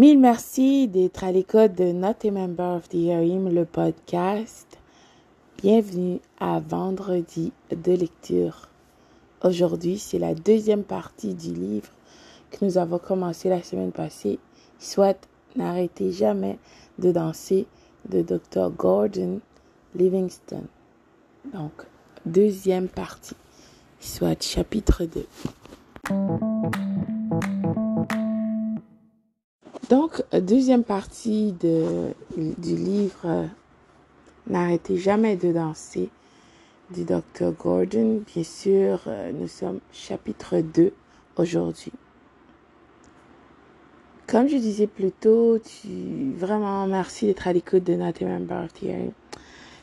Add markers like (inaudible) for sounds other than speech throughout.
Mille merci d'être à l'écoute de Not a Member of the Hearing, le podcast. Bienvenue à Vendredi de lecture. Aujourd'hui, c'est la deuxième partie du livre que nous avons commencé la semaine passée, soit N'arrêtez jamais de danser de Dr. Gordon Livingston. Donc, deuxième partie, soit chapitre 2. Donc, deuxième partie de, du livre N'arrêtez jamais de danser du Dr. Gordon. Bien sûr, nous sommes chapitre 2 aujourd'hui. Comme je disais plus tôt, tu, vraiment merci d'être à l'écoute de notre Member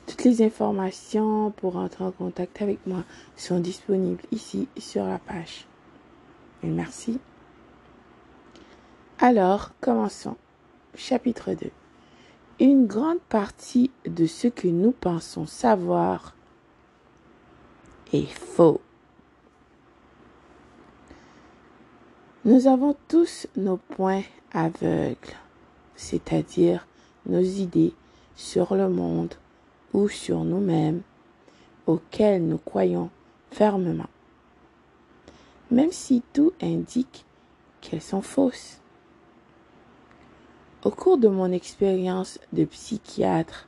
Toutes les informations pour entrer en contact avec moi sont disponibles ici sur la page. Merci. Alors, commençons. Chapitre 2. Une grande partie de ce que nous pensons savoir est faux. Nous avons tous nos points aveugles, c'est-à-dire nos idées sur le monde ou sur nous-mêmes, auxquelles nous croyons fermement, même si tout indique qu'elles sont fausses. Au cours de mon expérience de psychiatre,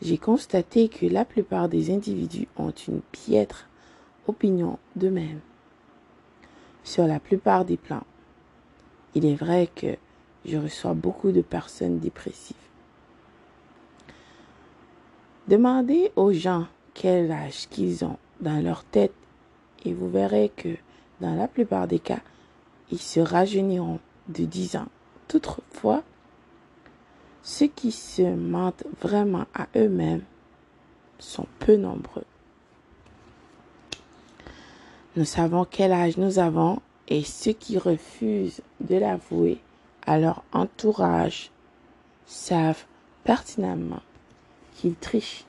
j'ai constaté que la plupart des individus ont une piètre opinion d'eux-mêmes sur la plupart des plans. Il est vrai que je reçois beaucoup de personnes dépressives. Demandez aux gens quel âge qu'ils ont dans leur tête et vous verrez que dans la plupart des cas, ils se rajeuniront de 10 ans. Toutefois, ceux qui se mentent vraiment à eux-mêmes sont peu nombreux. Nous savons quel âge nous avons et ceux qui refusent de l'avouer à leur entourage savent pertinemment qu'ils trichent.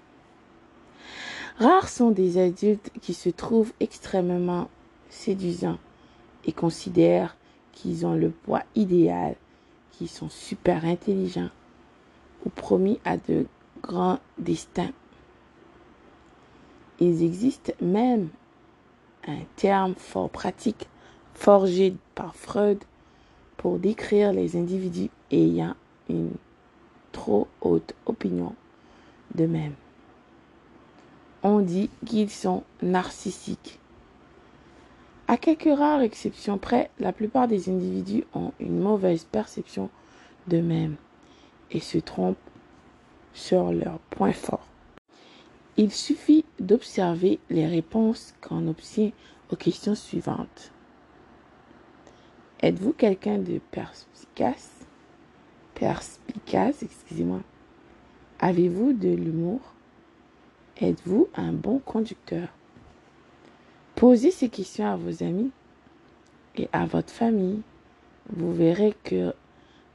Rares sont des adultes qui se trouvent extrêmement séduisants et considèrent qu'ils ont le poids idéal, qu'ils sont super intelligents ou promis à de grands destins. Il existe même un terme fort pratique forgé par Freud pour décrire les individus ayant une trop haute opinion d'eux-mêmes. On dit qu'ils sont narcissiques. À quelques rares exceptions près, la plupart des individus ont une mauvaise perception d'eux-mêmes et se trompent sur leurs points forts. Il suffit d'observer les réponses qu'on obtient aux questions suivantes. Êtes-vous quelqu'un de perspicace? Perspicace, excusez-moi. Avez-vous de l'humour? Êtes-vous un bon conducteur? Posez ces questions à vos amis et à votre famille. Vous verrez que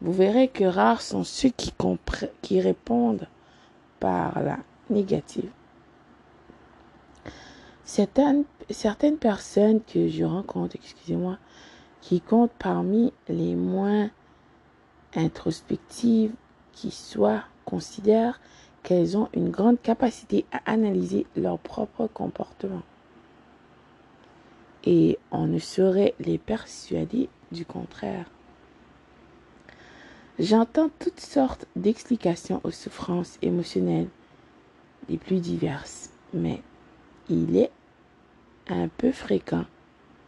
vous verrez que rares sont ceux qui, répondent par la négative. Certaines, certaines personnes que je rencontre, excusez-moi, qui comptent parmi les moins introspectives qui soient, considèrent qu'elles ont une grande capacité à analyser leur propre comportement. Et on ne saurait les persuader du contraire. J'entends toutes sortes d'explications aux souffrances émotionnelles les plus diverses, mais il est un peu fréquent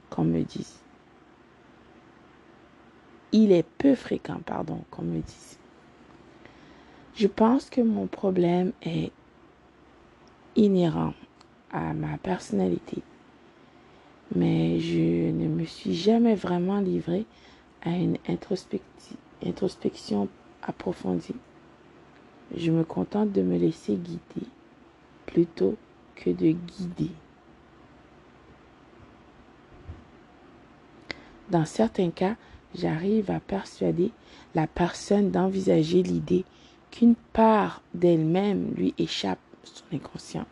qu'on me dise il est peu fréquent, pardon, qu'on me dise. Je pense que mon problème est inhérent à ma personnalité, mais je ne me suis jamais vraiment livré à une introspection approfondie. Je me contente de me laisser guider plutôt que de guider. Dans certains cas, j'arrive à persuader la personne d'envisager l'idée qu'une part d'elle-même lui échappe son inconscient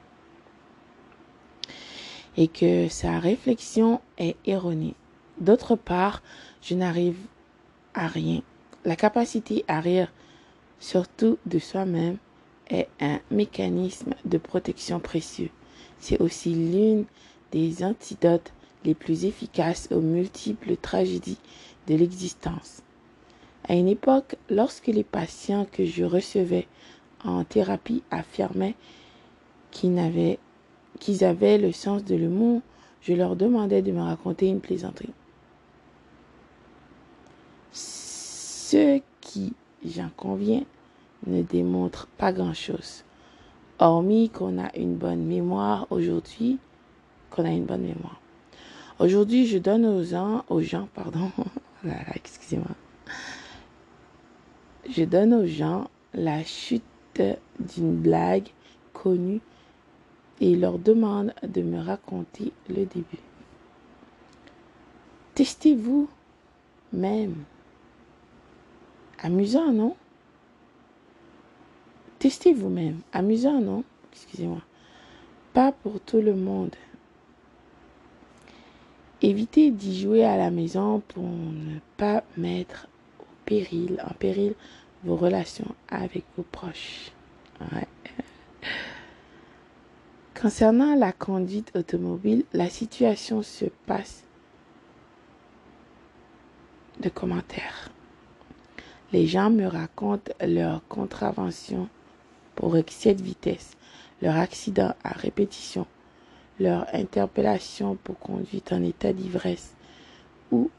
et que sa réflexion est erronée. D'autre part, je n'arrive à rien La capacité à rire, surtout de soi-même, est un mécanisme de protection précieux. C'est aussi l'une des antidotes les plus efficaces aux multiples tragédies de l'existence. À une époque, lorsque les patients que je recevais en thérapie affirmaient qu'ils avaient, le sens de l'humour, je leur demandais de me raconter une plaisanterie. Ce qui, j'en conviens, ne démontre pas grand-chose. Hormis qu'on a une bonne mémoire aujourd'hui, qu'on a une bonne mémoire. Aujourd'hui, je donne aux gens, aux gens, pardon, (laughs) excusez-moi. Je donne aux gens la chute d'une blague connue et leur demande de me raconter le début. Testez-vous même. Amusant, non? Testez vous-même. Amusant, non? Excusez-moi. Pas pour tout le monde. Évitez d'y jouer à la maison pour ne pas mettre au péril, en péril vos relations avec vos proches. Concernant la conduite automobile, la situation se passe de commentaires. Les gens me racontent leurs contraventions pour excès de vitesse, leur accident à répétition, leur interpellation pour conduite en état d'ivresse ou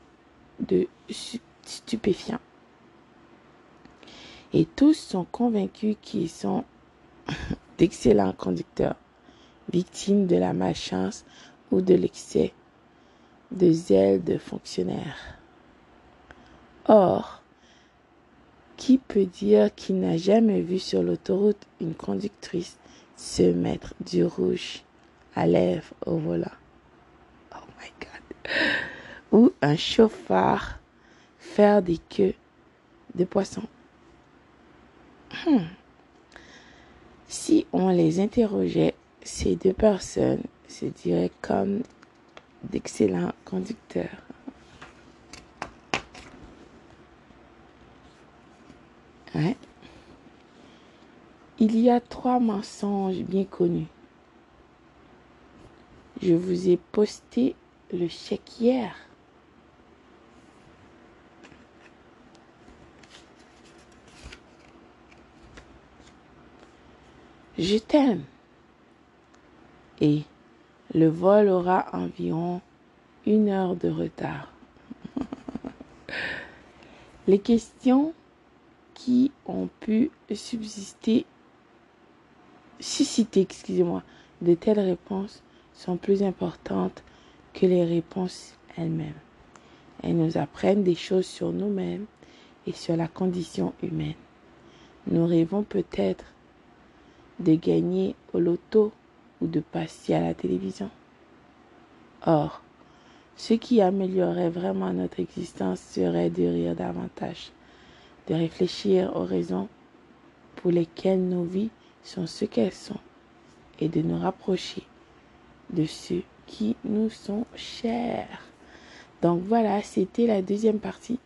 de stupéfiants. Et tous sont convaincus qu'ils sont (laughs) d'excellents conducteurs, victimes de la malchance ou de l'excès de zèle de fonctionnaires. Or, qui peut dire qu'il n'a jamais vu sur l'autoroute une conductrice se mettre du rouge à lèvres au volant? Oh my God. Ou un chauffard faire des queues de poissons? Hmm. Si on les interrogeait, ces deux personnes se diraient comme d'excellents conducteurs. Il y a trois mensonges bien connus. Je vous ai posté le chèque hier. Je t'aime. Et le vol aura environ une heure de retard. (laughs) Les questions qui ont pu subsister, susciter, excusez-moi, de telles réponses sont plus importantes que les réponses elles-mêmes. Elles nous apprennent des choses sur nous-mêmes et sur la condition humaine. Nous rêvons peut-être de gagner au loto ou de passer à la télévision. Or, ce qui améliorerait vraiment notre existence serait de rire davantage de réfléchir aux raisons pour lesquelles nos vies sont ce qu'elles sont et de nous rapprocher de ceux qui nous sont chers. Donc voilà, c'était la deuxième partie.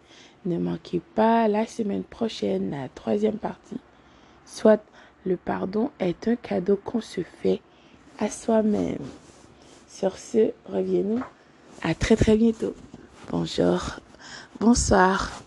Ne manquez pas la semaine prochaine la troisième partie. Soit le pardon est un cadeau qu'on se fait à soi-même. Sur ce, reviens-nous à très très bientôt. Bonjour, bonsoir.